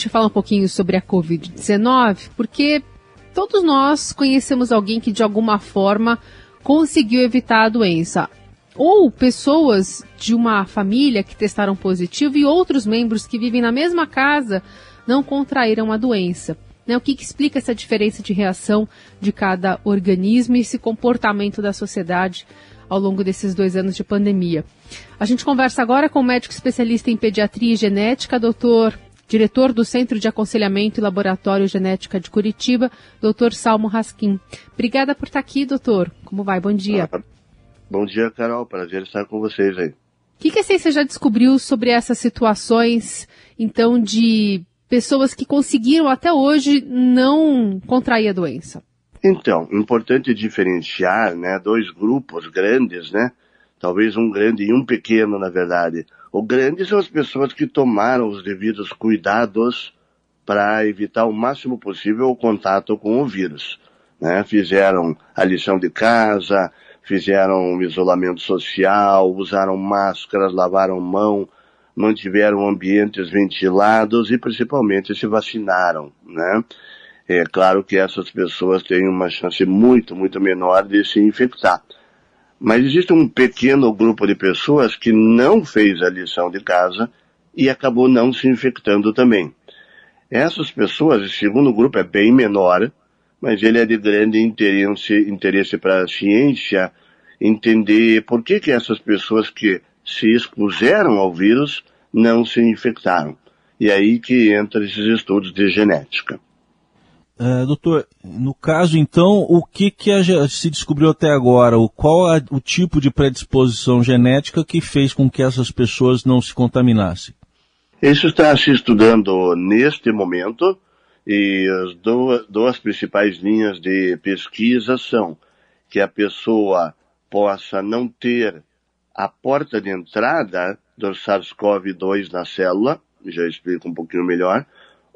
Deixa eu falar um pouquinho sobre a Covid-19, porque todos nós conhecemos alguém que de alguma forma conseguiu evitar a doença. Ou pessoas de uma família que testaram positivo e outros membros que vivem na mesma casa não contraíram a doença. Né? O que, que explica essa diferença de reação de cada organismo e esse comportamento da sociedade ao longo desses dois anos de pandemia? A gente conversa agora com o médico especialista em pediatria e genética, doutor diretor do Centro de Aconselhamento e Laboratório Genética de Curitiba, doutor Salmo Raskin. Obrigada por estar aqui, doutor. Como vai? Bom dia. Ah, bom dia, Carol. Prazer estar com vocês aí. O que, que a ciência já descobriu sobre essas situações, então, de pessoas que conseguiram até hoje não contrair a doença? Então, importante diferenciar, né, dois grupos grandes, né, talvez um grande e um pequeno, na verdade. O grande são as pessoas que tomaram os devidos cuidados para evitar o máximo possível o contato com o vírus. Né? Fizeram a lição de casa, fizeram isolamento social, usaram máscaras, lavaram mão, mantiveram ambientes ventilados e principalmente se vacinaram. Né? É claro que essas pessoas têm uma chance muito, muito menor de se infectar. Mas existe um pequeno grupo de pessoas que não fez a lição de casa e acabou não se infectando também. Essas pessoas, esse segundo grupo é bem menor, mas ele é de grande interesse, interesse para a ciência entender por que, que essas pessoas que se expuseram ao vírus não se infectaram. E aí que entra esses estudos de genética. Uh, doutor, no caso então, o que, que a, se descobriu até agora? O, qual a, o tipo de predisposição genética que fez com que essas pessoas não se contaminassem? Isso está se estudando neste momento e as duas, duas principais linhas de pesquisa são que a pessoa possa não ter a porta de entrada do SARS-CoV-2 na célula, já explico um pouquinho melhor,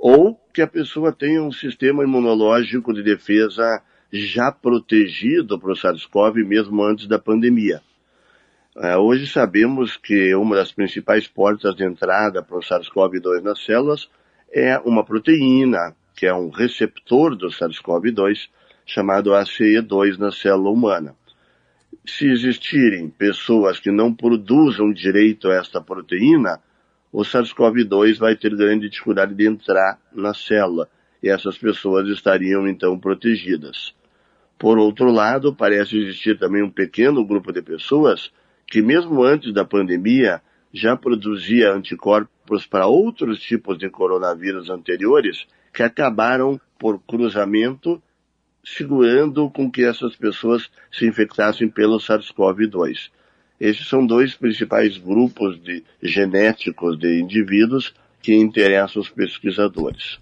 ou que a pessoa tenha um sistema imunológico de defesa já protegido para o SARS-CoV mesmo antes da pandemia. É, hoje sabemos que uma das principais portas de entrada para o SARS-CoV-2 nas células é uma proteína, que é um receptor do SARS-CoV-2, chamado ACE2 na célula humana. Se existirem pessoas que não produzam direito a esta proteína, o SARS-CoV-2 vai ter grande dificuldade de entrar na célula e essas pessoas estariam então protegidas. Por outro lado, parece existir também um pequeno grupo de pessoas que mesmo antes da pandemia já produzia anticorpos para outros tipos de coronavírus anteriores que acabaram por cruzamento segurando com que essas pessoas se infectassem pelo SARS-CoV-2. Esses são dois principais grupos de genéticos de indivíduos que interessam os pesquisadores.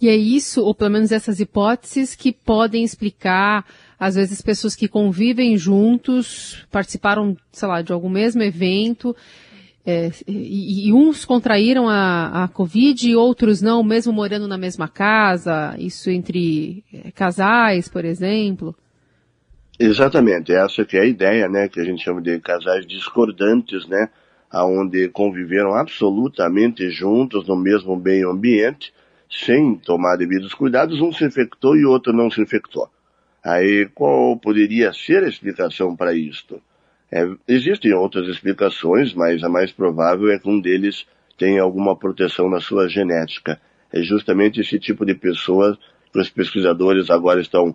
E é isso, ou pelo menos essas hipóteses, que podem explicar, às vezes, pessoas que convivem juntos, participaram, sei lá, de algum mesmo evento, é, e, e, uns contraíram a, a Covid e outros não, mesmo morando na mesma casa, isso entre é, casais, por exemplo. Exatamente, essa que é a ideia, né, que a gente chama de casais discordantes, né, aonde conviveram absolutamente juntos no mesmo meio ambiente, sem tomar devidos cuidados, um se infectou e o outro não se infectou. Aí, qual poderia ser a explicação para isto? É, existem outras explicações, mas a mais provável é que um deles tenha alguma proteção na sua genética. É justamente esse tipo de pessoas que os pesquisadores agora estão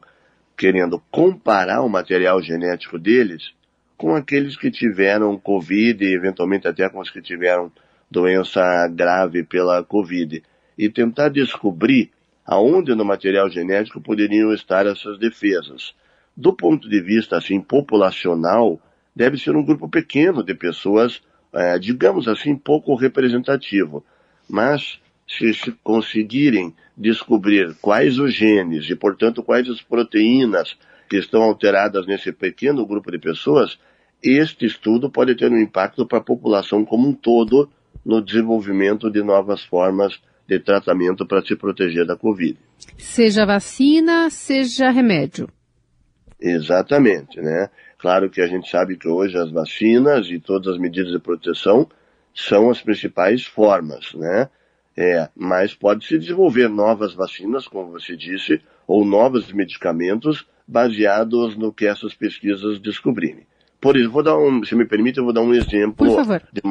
querendo comparar o material genético deles com aqueles que tiveram Covid e eventualmente até com os que tiveram doença grave pela Covid e tentar descobrir aonde no material genético poderiam estar essas defesas. Do ponto de vista assim populacional, deve ser um grupo pequeno de pessoas, é, digamos assim, pouco representativo. Mas se conseguirem descobrir quais os genes e, portanto, quais as proteínas que estão alteradas nesse pequeno grupo de pessoas, este estudo pode ter um impacto para a população como um todo no desenvolvimento de novas formas de tratamento para se proteger da Covid. Seja vacina, seja remédio. Exatamente, né? Claro que a gente sabe que hoje as vacinas e todas as medidas de proteção são as principais formas, né? É, mas pode se desenvolver novas vacinas, como você disse, ou novos medicamentos baseados no que essas pesquisas descobrirem. Por isso, vou dar um, se me permite, eu vou dar um exemplo de,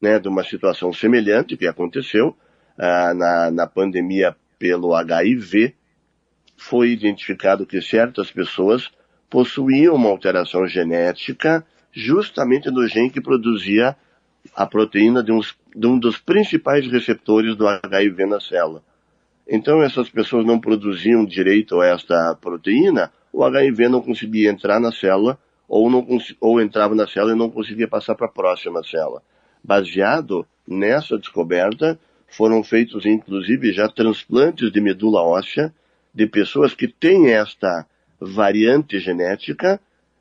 né, de uma situação semelhante que aconteceu ah, na, na pandemia pelo HIV. Foi identificado que certas pessoas possuíam uma alteração genética justamente no gene que produzia a proteína de, uns, de um dos principais receptores do HIV na célula. Então essas pessoas não produziam direito a esta proteína, o HIV não conseguia entrar na célula ou, não, ou entrava na célula e não conseguia passar para a próxima célula. Baseado nessa descoberta, foram feitos inclusive já transplantes de medula óssea de pessoas que têm esta variante genética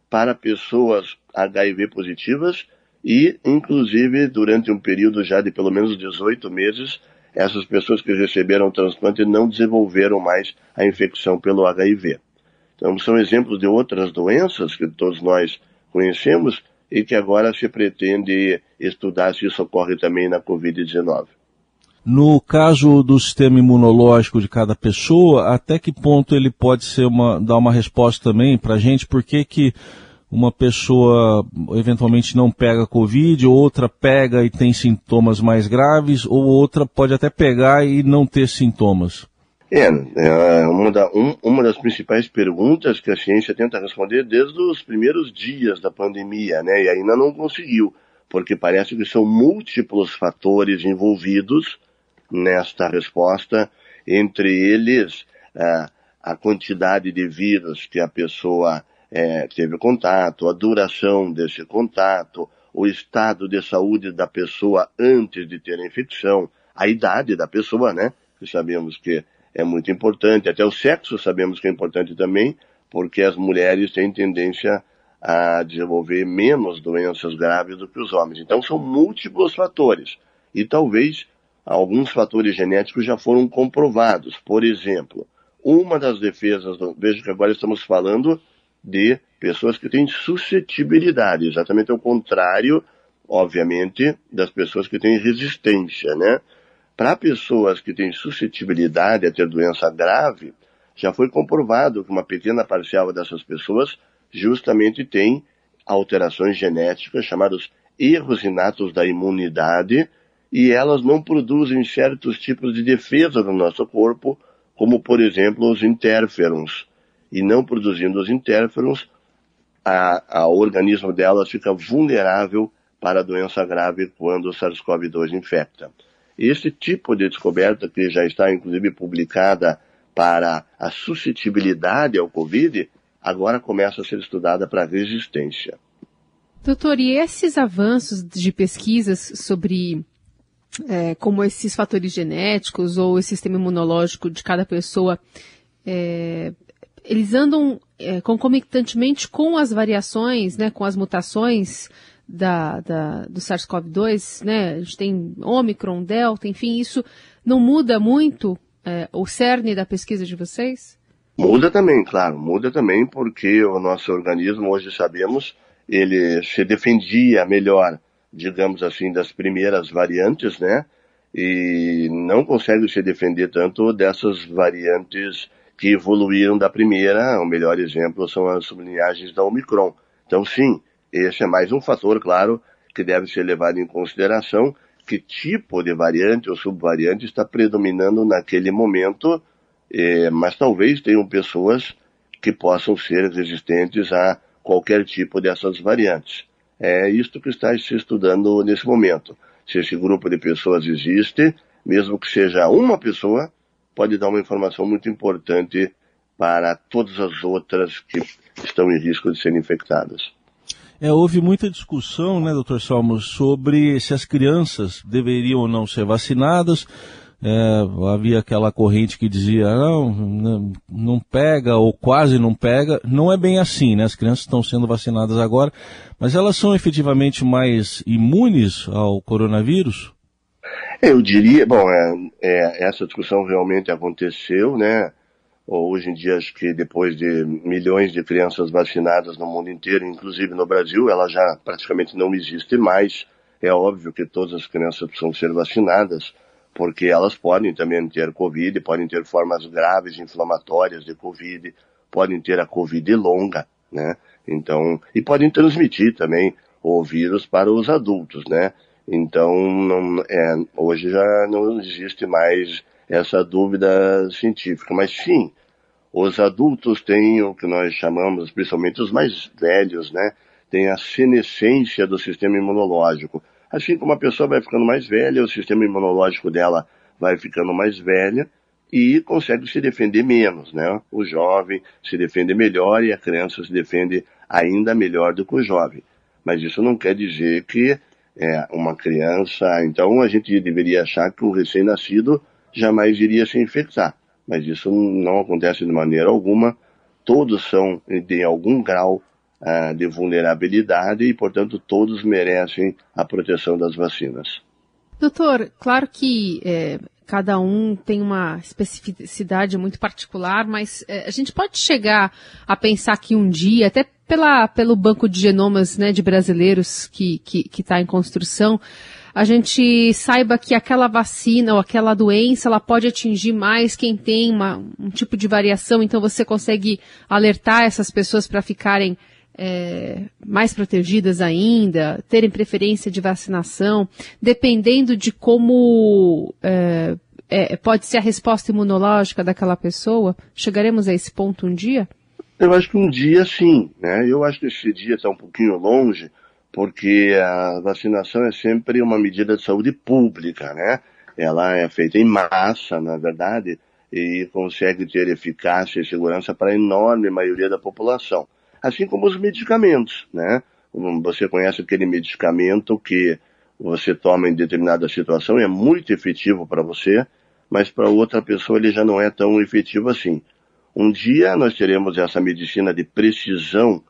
para pessoas HIV positivas e, inclusive, durante um período já de pelo menos 18 meses, essas pessoas que receberam o transplante não desenvolveram mais a infecção pelo HIV. Então, são exemplos de outras doenças que todos nós conhecemos e que agora se pretende estudar se isso ocorre também na Covid-19. No caso do sistema imunológico de cada pessoa, até que ponto ele pode ser uma, dar uma resposta também para a gente? Por que, que uma pessoa eventualmente não pega Covid, outra pega e tem sintomas mais graves, ou outra pode até pegar e não ter sintomas? É, é uma, da, um, uma das principais perguntas que a ciência tenta responder desde os primeiros dias da pandemia, né? E ainda não conseguiu, porque parece que são múltiplos fatores envolvidos nesta resposta, entre eles a, a quantidade de vírus que a pessoa é, teve contato, a duração desse contato, o estado de saúde da pessoa antes de ter a infecção, a idade da pessoa, né? Que sabemos que é muito importante, até o sexo sabemos que é importante também, porque as mulheres têm tendência a desenvolver menos doenças graves do que os homens. Então são múltiplos fatores. E talvez alguns fatores genéticos já foram comprovados. Por exemplo, uma das defesas, do, veja que agora estamos falando de pessoas que têm suscetibilidade, exatamente ao contrário, obviamente, das pessoas que têm resistência, né? Para pessoas que têm suscetibilidade a ter doença grave, já foi comprovado que uma pequena parcela dessas pessoas justamente tem alterações genéticas chamadas erros inatos da imunidade e elas não produzem certos tipos de defesa no nosso corpo, como por exemplo os interferons e não produzindo os interferons, a, a, organismo delas fica vulnerável para a doença grave quando o SARS-CoV-2 infecta. Esse tipo de descoberta, que já está inclusive publicada para a suscetibilidade ao Covid, agora começa a ser estudada para resistência. Doutor, e esses avanços de pesquisas sobre é, como esses fatores genéticos ou o sistema imunológico de cada pessoa é, eles andam é, concomitantemente com as variações, né, com as mutações da, da do SARS-CoV-2, né? A gente tem Omicron, Delta, enfim, isso não muda muito é, o cerne da pesquisa de vocês? Muda também, claro, muda também porque o nosso organismo, hoje sabemos, ele se defendia melhor, digamos assim, das primeiras variantes, né? E não consegue se defender tanto dessas variantes que evoluíram da primeira. O melhor exemplo são as sublinhagens da Omicron. Então, sim, esse é mais um fator, claro, que deve ser levado em consideração que tipo de variante ou subvariante está predominando naquele momento, eh, mas talvez tenham pessoas que possam ser resistentes a qualquer tipo dessas variantes. É isto que está se estudando nesse momento. Se esse grupo de pessoas existe, mesmo que seja uma pessoa, pode dar uma informação muito importante para todas as outras que estão em risco de serem infectadas. É, houve muita discussão, né, doutor Salmo, sobre se as crianças deveriam ou não ser vacinadas. É, havia aquela corrente que dizia, não, não pega ou quase não pega. Não é bem assim, né? As crianças estão sendo vacinadas agora, mas elas são efetivamente mais imunes ao coronavírus? Eu diria, bom, é, é, essa discussão realmente aconteceu, né? Hoje em dia, acho que depois de milhões de crianças vacinadas no mundo inteiro, inclusive no Brasil, ela já praticamente não existe mais. É óbvio que todas as crianças precisam ser vacinadas porque elas podem também ter Covid, podem ter formas graves inflamatórias de Covid, podem ter a Covid longa, né? Então, e podem transmitir também o vírus para os adultos, né? Então, não, é, hoje já não existe mais essa dúvida científica, mas sim, os adultos têm o que nós chamamos, principalmente os mais velhos, né? Tem a senescência do sistema imunológico. Assim como a pessoa vai ficando mais velha, o sistema imunológico dela vai ficando mais velha e consegue se defender menos, né? O jovem se defende melhor e a criança se defende ainda melhor do que o jovem. Mas isso não quer dizer que é, uma criança, então a gente deveria achar que o recém-nascido jamais iria se infectar. Mas isso não acontece de maneira alguma. Todos são de algum grau uh, de vulnerabilidade e, portanto, todos merecem a proteção das vacinas. Doutor, claro que é, cada um tem uma especificidade muito particular, mas é, a gente pode chegar a pensar que um dia, até pela, pelo banco de genomas né, de brasileiros que está que, que tá em construção, a gente saiba que aquela vacina ou aquela doença ela pode atingir mais quem tem uma, um tipo de variação, então você consegue alertar essas pessoas para ficarem é, mais protegidas ainda, terem preferência de vacinação, dependendo de como é, é, pode ser a resposta imunológica daquela pessoa? Chegaremos a esse ponto um dia? Eu acho que um dia sim, né? Eu acho que esse dia está um pouquinho longe, porque a vacinação é sempre uma medida de saúde pública, né? Ela é feita em massa, na verdade, e consegue ter eficácia e segurança para a enorme maioria da população. Assim como os medicamentos, né? Você conhece aquele medicamento que você toma em determinada situação e é muito efetivo para você, mas para outra pessoa ele já não é tão efetivo assim. Um dia nós teremos essa medicina de precisão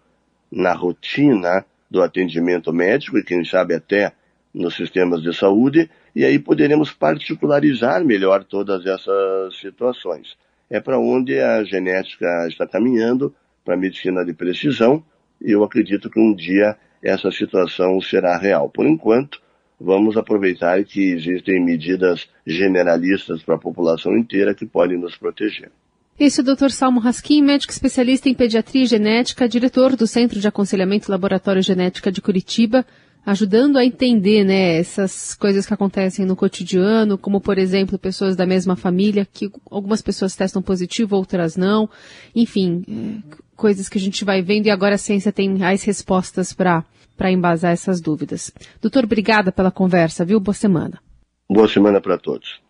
na rotina do atendimento médico e quem sabe até nos sistemas de saúde, e aí poderemos particularizar melhor todas essas situações. É para onde a genética está caminhando, para a medicina de precisão, e eu acredito que um dia essa situação será real. Por enquanto, vamos aproveitar que existem medidas generalistas para a população inteira que podem nos proteger. Esse é o Dr. Salmo Raskin, médico especialista em pediatria e genética, diretor do Centro de Aconselhamento Laboratório Genética de Curitiba, ajudando a entender né, essas coisas que acontecem no cotidiano, como, por exemplo, pessoas da mesma família, que algumas pessoas testam positivo, outras não. Enfim, coisas que a gente vai vendo e agora a ciência tem mais respostas para embasar essas dúvidas. Doutor, obrigada pela conversa, viu? Boa semana. Boa semana para todos.